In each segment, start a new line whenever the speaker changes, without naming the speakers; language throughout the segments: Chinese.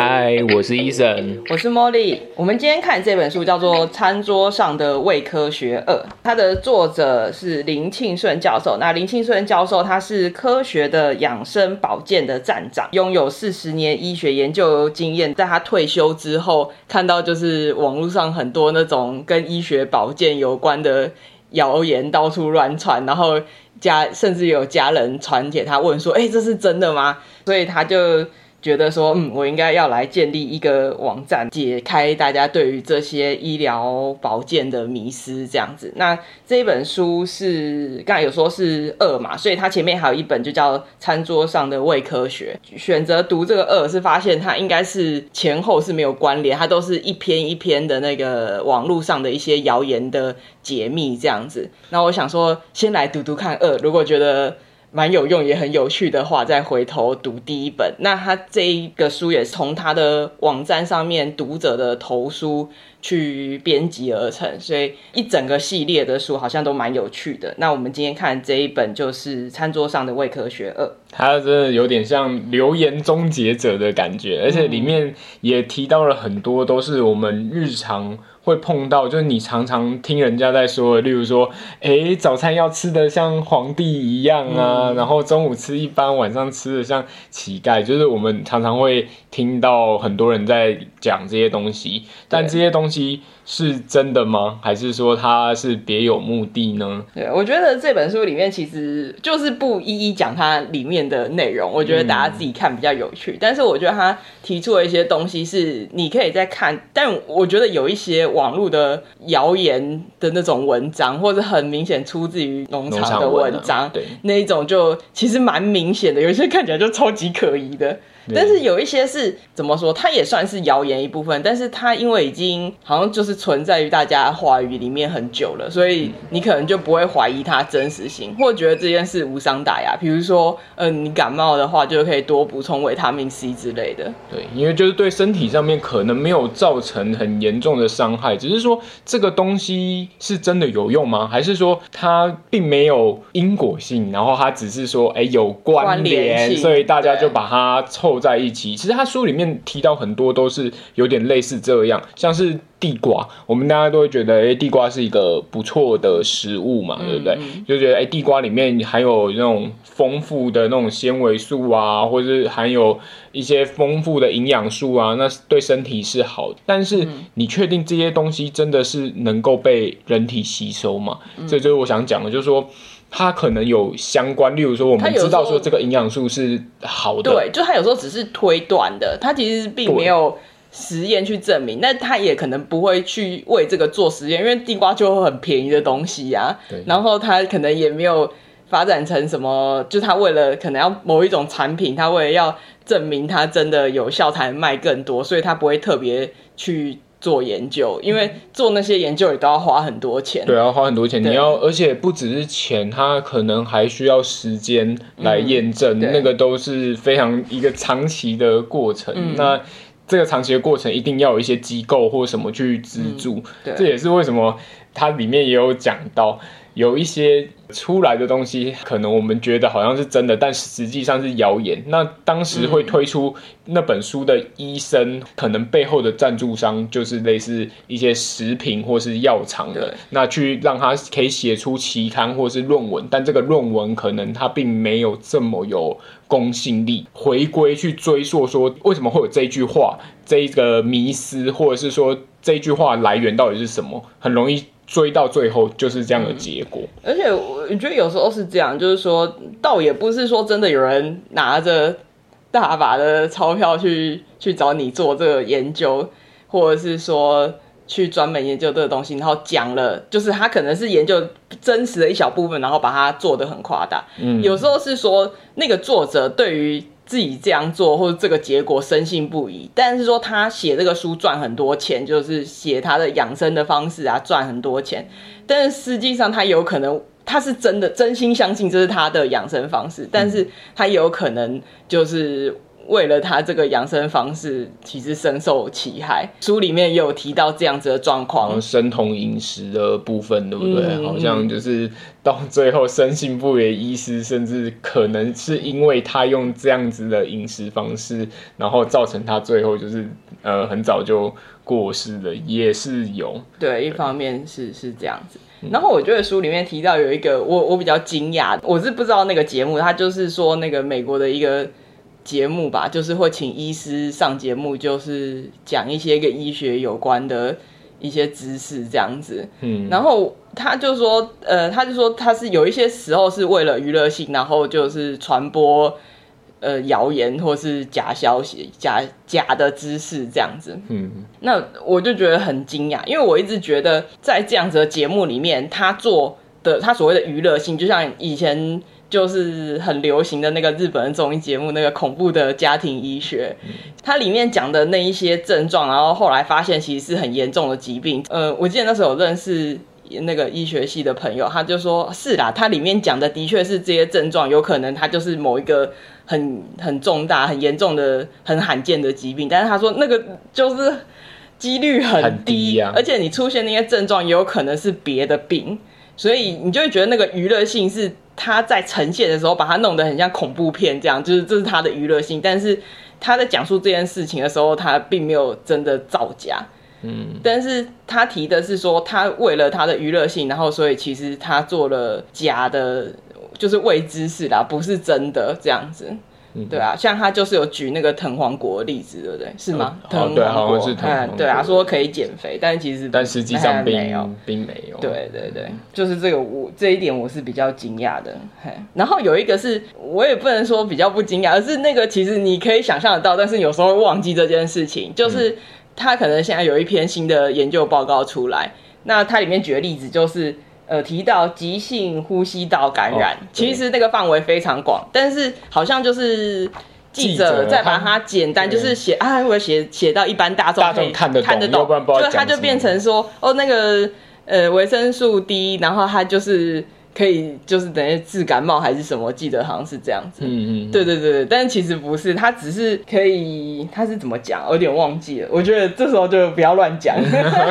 嗨，我是医生，
我是茉莉。我们今天看这本书叫做《餐桌上的胃科学二》，它的作者是林庆顺教授。那林庆顺教授他是科学的养生保健的站长，拥有四十年医学研究经验。在他退休之后，看到就是网络上很多那种跟医学保健有关的谣言到处乱传，然后家甚至有家人传给他问说：“哎，这是真的吗？”所以他就。觉得说，嗯，我应该要来建立一个网站，解开大家对于这些医疗保健的迷思，这样子。那这一本书是刚才有说是二嘛，所以它前面还有一本就叫《餐桌上的胃科学》。选择读这个二是发现它应该是前后是没有关联，它都是一篇一篇的那个网络上的一些谣言的解密这样子。那我想说，先来读读看二，如果觉得。蛮有用也很有趣的话，再回头读第一本。那他这一个书也是从他的网站上面读者的投书去编辑而成，所以一整个系列的书好像都蛮有趣的。那我们今天看这一本就是《餐桌上的胃科学二》，
它真的有点像流言终结者的感觉，而且里面也提到了很多都是我们日常。会碰到，就是你常常听人家在说，例如说，哎，早餐要吃的像皇帝一样啊，嗯、然后中午吃一般，晚上吃的像乞丐，就是我们常常会听到很多人在讲这些东西，但这些东西。是真的吗？还是说他是别有目的呢？
对，我觉得这本书里面其实就是不一一讲它里面的内容，我觉得大家自己看比较有趣。嗯、但是我觉得他提出了一些东西是你可以再看，但我觉得有一些网络的谣言的那种文章，或者很明显出自于农场的文章，
啊、对
那一种就其实蛮明显的，有些看起来就超级可疑的。但是有一些是怎么说，它也算是谣言一部分，但是它因为已经好像就是存在于大家话语里面很久了，所以你可能就不会怀疑它真实性，或觉得这件事无伤大雅。比如说，嗯、呃，你感冒的话就可以多补充维他命 C 之类的。
对，因为就是对身体上面可能没有造成很严重的伤害，只是说这个东西是真的有用吗？还是说它并没有因果性，然后它只是说哎有关联，所以大家就把它凑。在一起，其实他书里面提到很多都是有点类似这样，像是地瓜，我们大家都会觉得，哎、欸，地瓜是一个不错的食物嘛，对不对？嗯、就觉得，哎、欸，地瓜里面含有那种丰富的那种纤维素啊，或者是含有一些丰富的营养素啊，那对身体是好的。但是，你确定这些东西真的是能够被人体吸收吗？这、嗯、就是我想讲的，就是说。它可能有相关，例如说，我们知道说这个营养素是好的，
对，就它有时候只是推断的，它其实并没有实验去证明，那它也可能不会去为这个做实验，因为地瓜就很便宜的东西呀、啊，对然后它可能也没有发展成什么，就它为了可能要某一种产品，它为了要证明它真的有效才能卖更多，所以它不会特别去。做研究，因为做那些研究也都要花很多钱。
对，要花很多钱。你要，而且不只是钱，它可能还需要时间来验证，嗯、那个都是非常一个长期的过程。嗯、那这个长期的过程，一定要有一些机构或什么去资助。嗯、这也是为什么它里面也有讲到。有一些出来的东西，可能我们觉得好像是真的，但实际上是谣言。那当时会推出那本书的医生，可能背后的赞助商就是类似一些食品或是药厂的，那去让他可以写出期刊或是论文，但这个论文可能它并没有这么有公信力。回归去追溯说，为什么会有这句话，这个迷思，或者是说这句话来源到底是什么，很容易。追到最后就是这样的结果，
嗯、而且我觉得有时候是这样，就是说，倒也不是说真的有人拿着大把的钞票去去找你做这个研究，或者是说去专门研究这个东西，然后讲了，就是他可能是研究真实的一小部分，然后把它做的很夸大。嗯，有时候是说那个作者对于。自己这样做或者这个结果深信不疑，但是说他写这个书赚很多钱，就是写他的养生的方式啊赚很多钱，但是实际上他有可能他是真的真心相信这是他的养生方式，但是他有可能就是为了他这个养生方式，其实深受其害。书里面也有提到这样子的状况，
生酮饮食的部分，对不对？嗯、好像就是到最后深信不疑的医师，甚至可能是因为他用这样子的饮食方式，然后造成他最后就是呃很早就过世的，也是有。
对，一方面是是这样子。然后我觉得书里面提到有一个我我比较惊讶，我是不知道那个节目，他就是说那个美国的一个节目吧，就是会请医师上节目，就是讲一些跟医学有关的一些知识这样子。嗯，然后他就说，呃，他就说他是有一些时候是为了娱乐性，然后就是传播。呃，谣言或是假消息、假假的知识这样子，嗯，那我就觉得很惊讶，因为我一直觉得在这样子的节目里面，他做的他所谓的娱乐性，就像以前就是很流行的那个日本的综艺节目，那个恐怖的家庭医学，它里面讲的那一些症状，然后后来发现其实是很严重的疾病。呃，我记得那时候有认识那个医学系的朋友，他就说是啦，它里面讲的的确是这些症状，有可能它就是某一个。很很重大、很严重的、很罕见的疾病，但是他说那个就是几率很低，
很低啊，
而且你出现那些症状也有可能是别的病，所以你就会觉得那个娱乐性是他在呈现的时候把它弄得很像恐怖片这样，就是这是他的娱乐性，但是他在讲述这件事情的时候，他并没有真的造假，嗯，但是他提的是说他为了他的娱乐性，然后所以其实他做了假的。就是未知识啦，不是真的这样子，嗯、对啊，像他就是有举那个藤黄果的例子，对不对？是吗？藤黄果，
是藤黄果，
对啊，说可以减肥，但其实
但实际上并
没有，
并没有。
对对对，就是这个我这一点我是比较惊讶的。嘿，然后有一个是我也不能说比较不惊讶，而是那个其实你可以想象得到，但是有时候会忘记这件事情，就是他可能现在有一篇新的研究报告出来，那它里面举的例子就是。呃，提到急性呼吸道感染，哦、其实那个范围非常广，但是好像就是记者在把它简单，就是写啊，我写写到一般大众可以看得懂，看得懂，就它就变成说，哦，那个呃维生素 D，然后它就是。可以就是等于治感冒还是什么？记得好像是这样子。嗯嗯，对对对，但是其实不是，它只是可以，它是怎么讲？我有点忘记了。我觉得这时候就不要乱讲，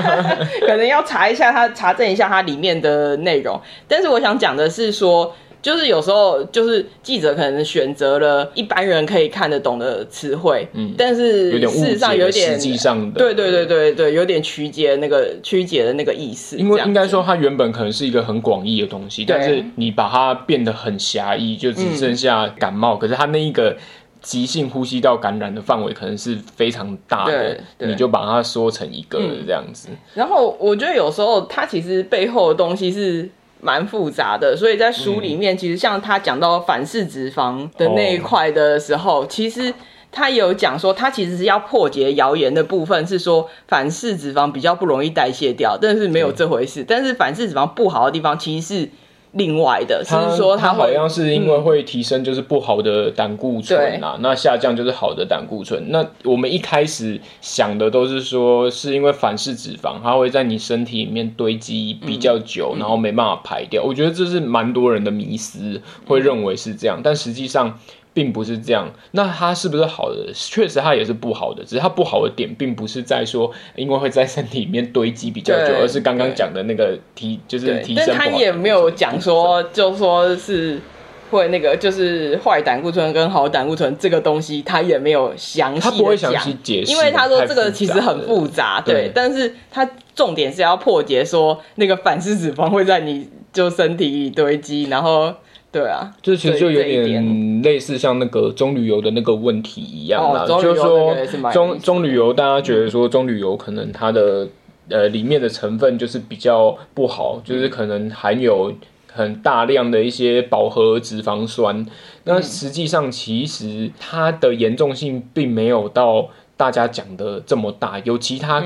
可能要查一下它，查证一下它里面的内容。但是我想讲的是说。就是有时候，就是记者可能选择了一般人可以看得懂的词汇，嗯，但是事实上有点，实际上的，对对对对对，有点曲解那个曲解的那个意思。
因为应该说，它原本可能是一个很广义的东西，但是你把它变得很狭义，就只剩下感冒。可是它那一个急性呼吸道感染的范围可能是非常大的，你就把它缩成一个这样子。
然后我觉得有时候它其实背后的东西是。蛮复杂的，所以在书里面，其实像他讲到反式脂肪的那一块的时候，嗯、其实他有讲说，他其实是要破解谣言的部分，是说反式脂肪比较不容易代谢掉，但是没有这回事。但是反式脂肪不好的地方，其实是。另外的，是说它
好像是因为会提升，就是不好的胆固醇啊，嗯、那下降就是好的胆固醇。那我们一开始想的都是说，是因为反式脂肪，它会在你身体里面堆积比较久，嗯、然后没办法排掉。嗯、我觉得这是蛮多人的迷思，会认为是这样，嗯、但实际上。并不是这样，那它是不是好的？确实，它也是不好的。只是它不好的点，并不是在说，因为会在身体里面堆积比较久，而是刚刚讲的那个提，就是提升。
但他也没有讲说，就说是会那个，就是坏胆固醇跟好胆固醇这个东西，他也没有详细。
他不会详细解释，
因为他说这个其实很复杂，对。对，但是他重点是要破解说，那个反式脂肪会在你就身体里堆积，然后。对啊，
这其实就有点类似像那个棕榈油的那个问题一样啦，哦、就是说棕棕榈油，大家觉得说棕榈油可能它的呃里面的成分就是比较不好，就是可能含有很大量的一些饱和脂肪酸，那实际上其实它的严重性并没有到。大家讲的这么大，有其他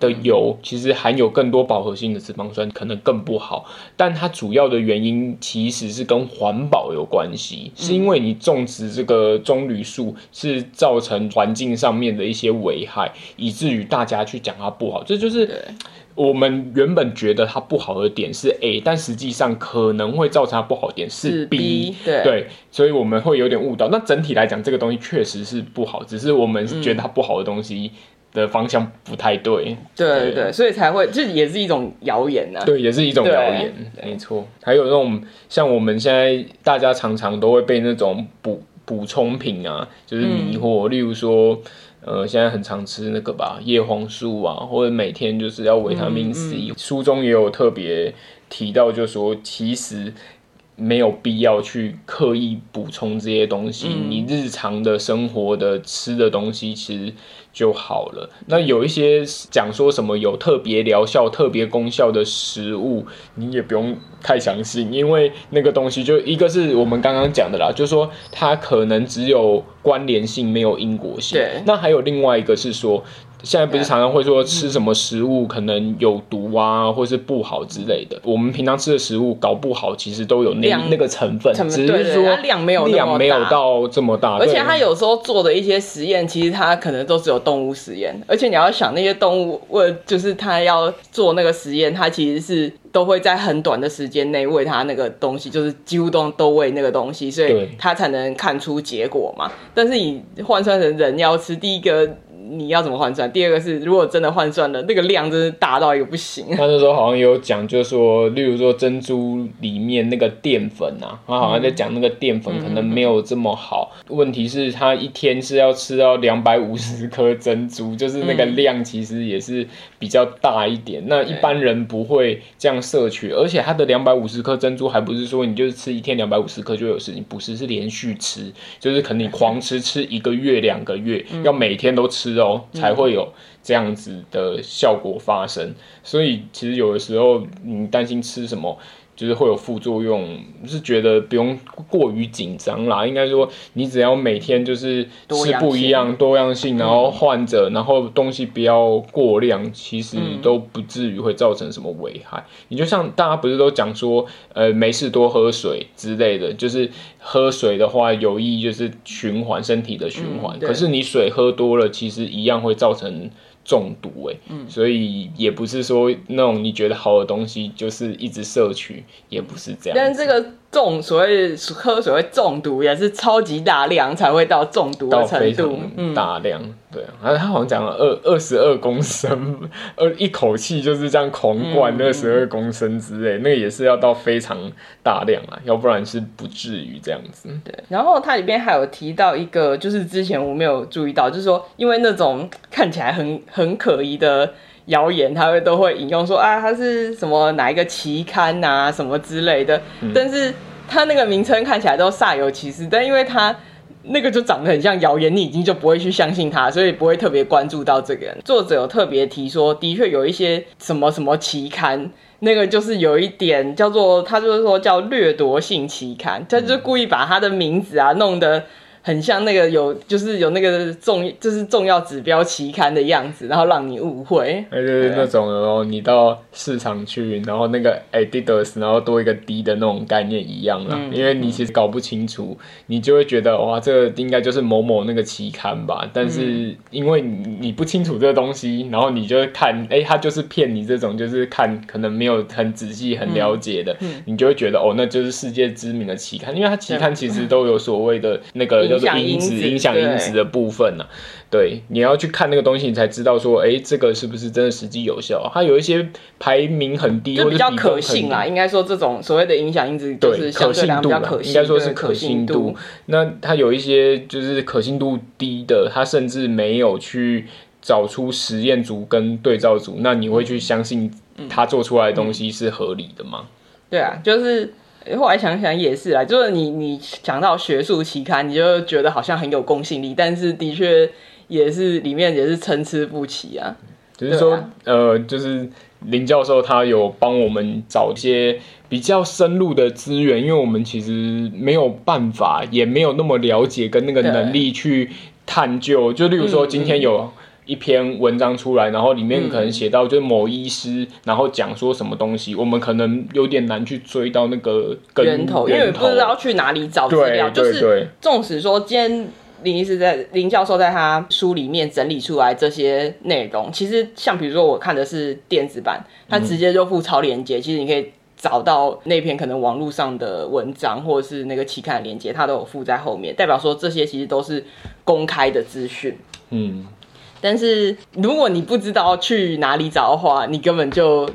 的油其实含有更多饱和性的脂肪酸，可能更不好。但它主要的原因其实是跟环保有关系，是因为你种植这个棕榈树是造成环境上面的一些危害，以至于大家去讲它不好。这就是我们原本觉得它不好的点是 A，但实际上可能会造成它不好的点是 B，
是 B 对，
对，所以我们会有点误导。那整体来讲，这个东西确实是不好，只是我们觉得它不好的东西的方向不太对。
对对对，所以才会，这也是一种谣言呢、啊。
对，也是一种谣言，没错。还有那种像我们现在大家常常都会被那种补补充品啊，就是迷惑，嗯、例如说。呃，现在很常吃那个吧，叶黄素啊，或者每天就是要维他命 C。嗯嗯、书中也有特别提到，就说其实没有必要去刻意补充这些东西，嗯、你日常的生活的吃的东西其实。就好了。那有一些讲说什么有特别疗效、特别功效的食物，你也不用太相信，因为那个东西就一个是我们刚刚讲的啦，就是说它可能只有关联性，没有因果性。那还有另外一个是说。现在不是常常会说吃什么食物可能有毒啊，或是不好之类的。我们平常吃的食物搞不好其实都有那那个成分，只是说它量没有量没有到这么大。
而且它有时候做的一些实验，其实它可能都是有动物实验。而且你要想那些动物，为就是它要做那个实验，它其实是都会在很短的时间内喂它那个东西，就是几乎都都喂那个东西，所以它才能看出结果嘛。但是你换算成人要吃，第一个。你要怎么换算？第二个是，如果真的换算了，那个量真是大到一个不行。
他那时候好像有讲，就是说，例如说珍珠里面那个淀粉啊，他好像在讲那个淀粉可能没有这么好。嗯、问题是，他一天是要吃到两百五十颗珍珠，就是那个量其实也是比较大一点。嗯、那一般人不会这样摄取，而且他的两百五十颗珍珠还不是说你就是吃一天两百五十颗就有事你，不是，是连续吃，就是可能你狂吃吃一个月两个月，嗯、要每天都吃。哦，才会有这样子的效果发生。所以其实有的时候你担心吃什么。就是会有副作用，是觉得不用过于紧张啦。应该说，你只要每天就是吃不一样多样性，然后换着，然后东西不要过量，其实都不至于会造成什么危害。你就像大家不是都讲说，呃，没事多喝水之类的，就是喝水的话有益，就是循环身体的循环。可是你水喝多了，其实一样会造成。中毒哎、欸，嗯，所以也不是说那种你觉得好的东西就是一直摄取，也不是这样。
但这个。中所谓喝水会中毒，也是超级大量才会到中毒的程度。
大量，嗯、对啊，他好像讲了二二十二公升，呃，一口气就是这样狂灌二十二公升之类，嗯、那个也是要到非常大量啊，要不然是不至于这样子。
对，然后它里边还有提到一个，就是之前我没有注意到，就是说，因为那种看起来很很可疑的。谣言，他会都会引用说啊，它是什么哪一个期刊啊，什么之类的。嗯、但是他那个名称看起来都煞有其事，但因为他那个就长得很像谣言，你已经就不会去相信他，所以不会特别关注到这个人。作者有特别提说，的确有一些什么什么期刊，那个就是有一点叫做，他就是说叫掠夺性期刊，他就故意把他的名字啊弄得。很像那个有，就是有那个重，就是重要指标期刊的样子，然后让你误会。
哎，就是那种哦，你到市场去，然后那个 Adidas，然后多一个 D 的那种概念一样啦。嗯、因为你其实搞不清楚，你就会觉得哇，这个应该就是某某那个期刊吧。但是因为你不清楚这个东西，然后你就会看，哎，他就是骗你这种，就是看可能没有很仔细、很了解的，嗯嗯、你就会觉得哦，那就是世界知名的期刊，因为它期刊其实都有所谓的那个。影响因子，影响因子的部分呢、啊？对，你要去看那个东西，你才知道说，哎、欸，这个是不是真的实际有效？它有一些排名很低，
就比较可信啦。应该说，这种所谓的影响因子，对，可信度啦，
应该说是可信度。那它有一些就是可信度低的，它甚至没有去找出实验组跟对照组。那你会去相信它做出来的东西是合理的吗？
对啊，就是。后来想想也是啊，就是你你讲到学术期刊，你就觉得好像很有公信力，但是的确也是里面也是参差不齐啊。
就是说，啊、呃，就是林教授他有帮我们找一些比较深入的资源，因为我们其实没有办法，也没有那么了解跟那个能力去探究。就例如说，今天有。一篇文章出来，然后里面可能写到就是某医师，嗯、然后讲说什么东西，我们可能有点难去追到那个根源头，
因为不知道去哪里找资料。就是纵使说今天林医师在林教授在他书里面整理出来这些内容，其实像比如说我看的是电子版，他直接就附超链接，其实你可以找到那篇可能网络上的文章或者是那个期刊的链接，他都有附在后面，代表说这些其实都是公开的资讯。嗯，但是如果你不知道去哪里找的话，你根本就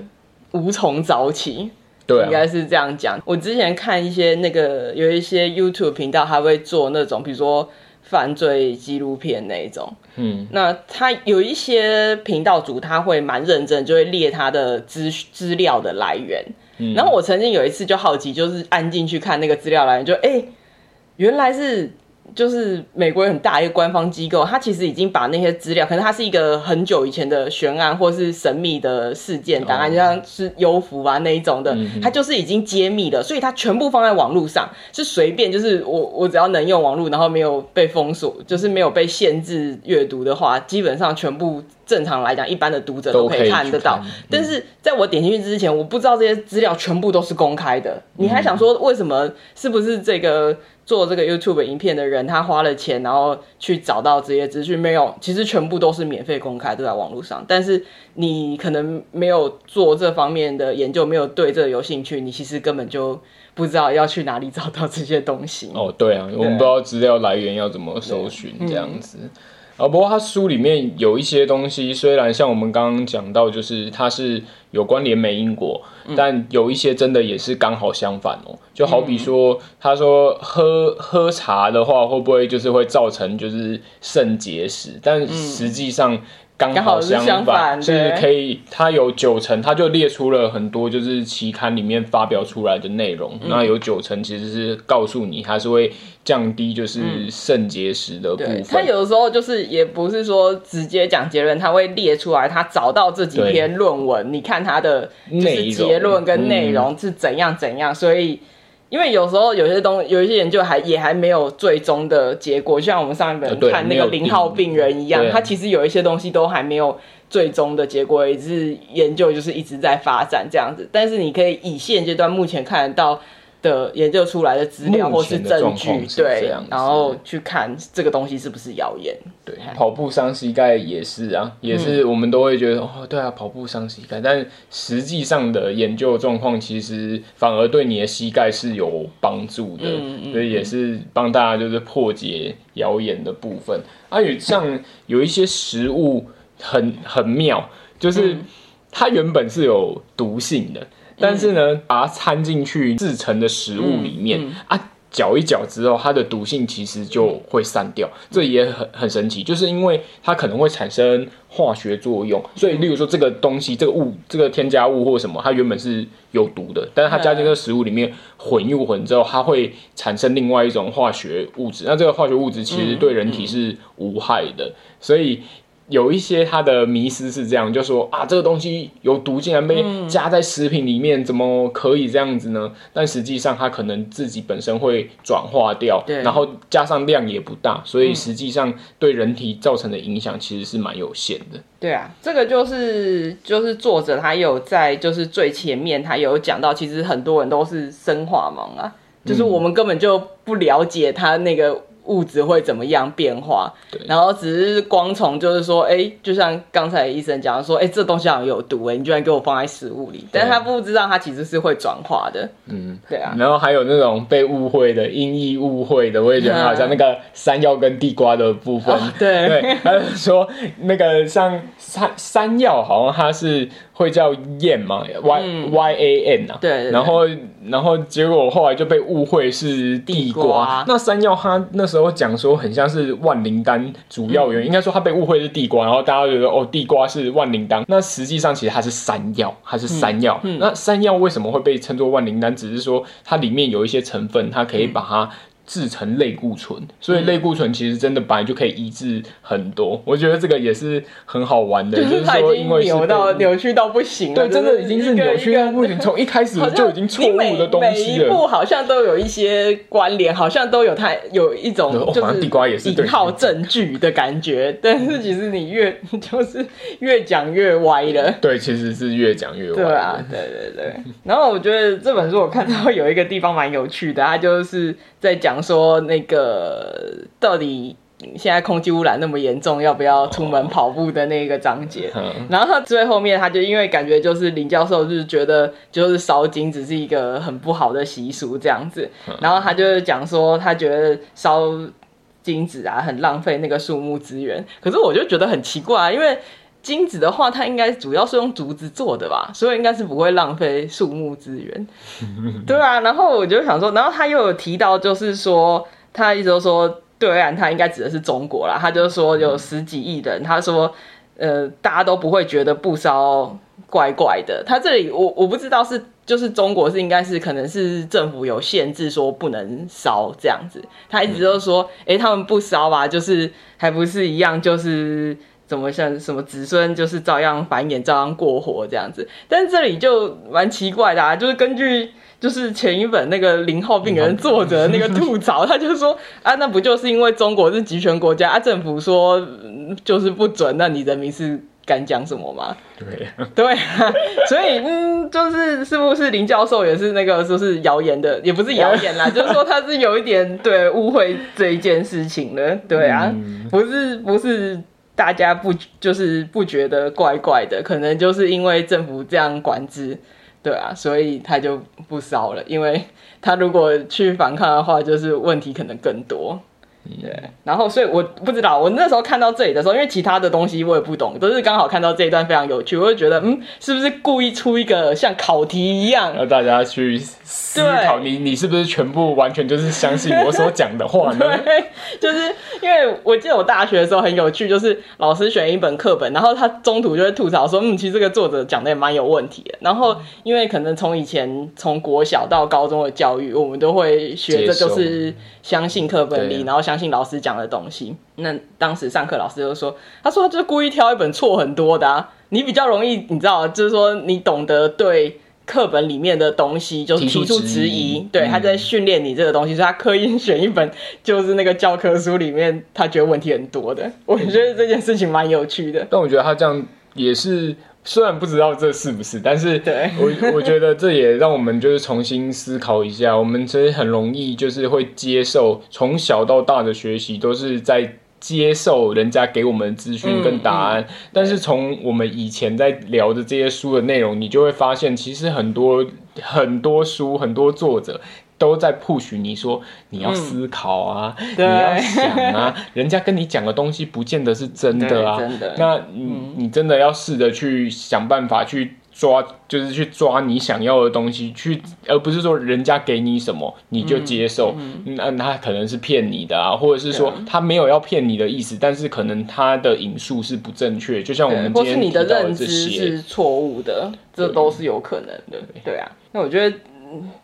无从找起。对、啊，应该是这样讲。我之前看一些那个有一些 YouTube 频道，他会做那种，比如说犯罪纪录片那一种。嗯，那他有一些频道主，他会蛮认真，就会列他的资资料的来源。嗯，然后我曾经有一次就好奇，就是按进去看那个资料来源，就哎、欸，原来是。就是美国很大一个官方机构，它其实已经把那些资料，可能它是一个很久以前的悬案或是神秘的事件档案，就像是幽浮啊那一种的，它就是已经揭秘了，所以它全部放在网络上，是随便，就是我我只要能用网络，然后没有被封锁，就是没有被限制阅读的话，基本上全部正常来讲，一般的读者都可以看得到。但是在我点进去之前，我不知道这些资料全部都是公开的。你还想说为什么？是不是这个？做这个 YouTube 影片的人，他花了钱，然后去找到这些资讯，没有，其实全部都是免费公开，都在网络上。但是你可能没有做这方面的研究，没有对这个有兴趣，你其实根本就不知道要去哪里找到这些东西。
哦，对啊，我们不知道资料来源要怎么搜寻这样子。啊，不过他书里面有一些东西，虽然像我们刚刚讲到，就是它是有关联美因果，但有一些真的也是刚好相反哦。就好比说，他说喝喝茶的话，会不会就是会造成就是肾结石？但实际上。刚好相反，相反是可以。它有九成，它就列出了很多，就是期刊里面发表出来的内容。嗯、那有九成其实是告诉你，它是会降低就是肾结石的部分。它、
嗯、有的时候就是也不是说直接讲结论，它会列出来，他找到这几篇论文，你看它的就是结论跟内容是怎样怎样，所以。因为有时候有些东西，有一些研究还也还没有最终的结果，就像我们上一本看那个零号病人一样，他其实有一些东西都还没有最终的结果，也是研究就是一直在发展这样子。但是你可以以现阶段目前看得到。的研究出来的资料或是证据，对，然后去看这个东西是不是谣言。
对，跑步伤膝盖也是啊，也是我们都会觉得、嗯、哦，对啊，跑步伤膝盖，但实际上的研究状况其实反而对你的膝盖是有帮助的，嗯、所以也是帮大家就是破解谣言的部分。啊，有像有一些食物很很妙，就是它原本是有毒性的。但是呢，把它掺进去制成的食物里面、啊，搅一搅之后，它的毒性其实就会散掉。嗯、这也很很神奇，就是因为它可能会产生化学作用，所以例如说这个东西、这个物、这个添加物或什么，它原本是有毒的，但是它加进这个食物里面混一混之后，它会产生另外一种化学物质。那这个化学物质其实对人体是无害的，所以。有一些他的迷思是这样，就说啊，这个东西有毒，竟然被加在食品里面，怎么可以这样子呢？但实际上它可能自己本身会转化掉，对，然后加上量也不大，所以实际上对人体造成的影响其实是蛮有限的。
对啊，这个就是就是作者他有在就是最前面他有讲到，其实很多人都是生化盲啊，就是我们根本就不了解他那个。物质会怎么样变化？对，然后只是光从就是说，哎，就像刚才医生讲的说，哎，这东西好像有毒，哎，你居然给我放在食物里，但是他不知道它其实是会转化的。嗯，对啊。
然后还有那种被误会的、因意误会的，我也觉得好像那个 山药跟地瓜的部分。
哦、对对，
他就说那个像山山药，好像它是。会叫燕嘛？Y、嗯、Y A N 啊，
对，
然后然后结果后来就被误会是地瓜。地瓜那山药他那时候讲说很像是万灵丹主要原因，嗯、应该说他被误会是地瓜，然后大家觉得哦，地瓜是万灵丹。那实际上其实它是山药，它是山药。嗯嗯、那山药为什么会被称作万灵丹？只是说它里面有一些成分，它可以把它。制成类固醇，所以类固醇其实真的本来就可以医治很多。嗯、我觉得这个也是很好玩的，就是说因为扭到
扭曲到不行了，
对，真的已经是扭曲到不行，从一开始 就已经错误的东西了。
每一步好像都有一些关联，好像都有它有一种就是引号证据的感觉，但是其实你越 就是越讲越歪了。
对，其实是越讲越歪。
对啊，对对对。然后我觉得这本书我看到有一个地方蛮有趣的，它就是在讲。说那个到底现在空气污染那么严重，要不要出门跑步的那个章节。然后他最后面他就因为感觉就是林教授就是觉得就是烧金只是一个很不好的习俗这样子，然后他就讲说他觉得烧金子啊很浪费那个树木资源。可是我就觉得很奇怪啊，因为。金子的话，它应该主要是用竹子做的吧，所以应该是不会浪费树木资源。对啊，然后我就想说，然后他又有提到，就是说他一直都说，对岸他应该指的是中国啦。他就说有十几亿人，他说呃，大家都不会觉得不烧怪怪的。他这里我我不知道是就是中国是应该是可能是政府有限制说不能烧这样子。他一直都说，哎、他们不烧吧，就是还不是一样，就是。怎么像什么子孙就是照样繁衍，照样过活这样子，但是这里就蛮奇怪的啊，就是根据就是前一本那个零号病人作者那个吐槽，他就说啊，那不就是因为中国是集权国家啊，政府说就是不准，那你人民是敢讲什么吗？
对
对啊，所以嗯，就是是不是林教授也是那个说是谣言的，也不是谣言啦，就是说他是有一点对误会这一件事情的，对啊，不是不是。大家不就是不觉得怪怪的？可能就是因为政府这样管制，对啊，所以他就不烧了。因为他如果去反抗的话，就是问题可能更多。对，然后所以我不知道，我那时候看到这里的时候，因为其他的东西我也不懂，都是刚好看到这一段非常有趣，我就觉得嗯，是不是故意出一个像考题一样，
让大家去思考你你是不是全部完全就是相信我所讲的话呢？
对，就是因为我记得我大学的时候很有趣，就是老师选一本课本，然后他中途就会吐槽说，嗯，其实这个作者讲的也蛮有问题的。然后因为可能从以前从国小到高中的教育，我们都会学的就是相信课本里，然后相信老师讲的东西，那当时上课老师就说，他说他就是故意挑一本错很多的啊，你比较容易，你知道，就是说你懂得对课本里面的东西就是提出质疑，对，他在训练你这个东西，所以他刻意选一本就是那个教科书里面他觉得问题很多的，我觉得这件事情蛮有趣的。
但我觉得他这样也是。虽然不知道这是不是，但是我我觉得这也让我们就是重新思考一下。我们其实很容易就是会接受从小到大的学习都是在接受人家给我们的资讯跟答案，但是从我们以前在聊的这些书的内容，你就会发现其实很多很多书很多作者。都在 push 你说你要思考啊，嗯、你要想啊，人家跟你讲的东西不见得是真的啊。真的，那你、嗯、你真的要试着去想办法去抓，就是去抓你想要的东西，去而不是说人家给你什么你就接受。嗯、那他可能是骗你的啊，或者是说他没有要骗你的意思，但是可能他的引述是不正确。就像我们今天提到的这些，或是你的认知是
错误的，这都是有可能的。对，对啊，那我觉得。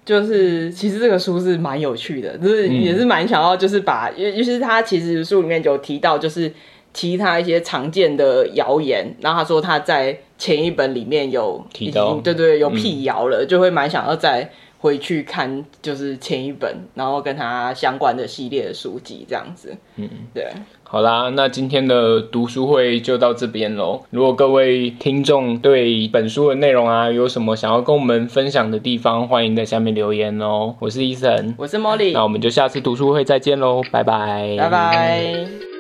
就是其实这个书是蛮有趣的，就是也是蛮想要，就是把，因为其是他其实书里面有提到，就是其他一些常见的谣言，然后他说他在前一本里面有提到，对对，有辟谣了，就会蛮想要再回去看，就是前一本，然后跟他相关的系列的书籍这样子，嗯，对。
好啦，那今天的读书会就到这边喽。如果各位听众对本书的内容啊有什么想要跟我们分享的地方，欢迎在下面留言哦。我是 Eason，
我是 Molly，
那我们就下次读书会再见喽，拜拜，
拜拜。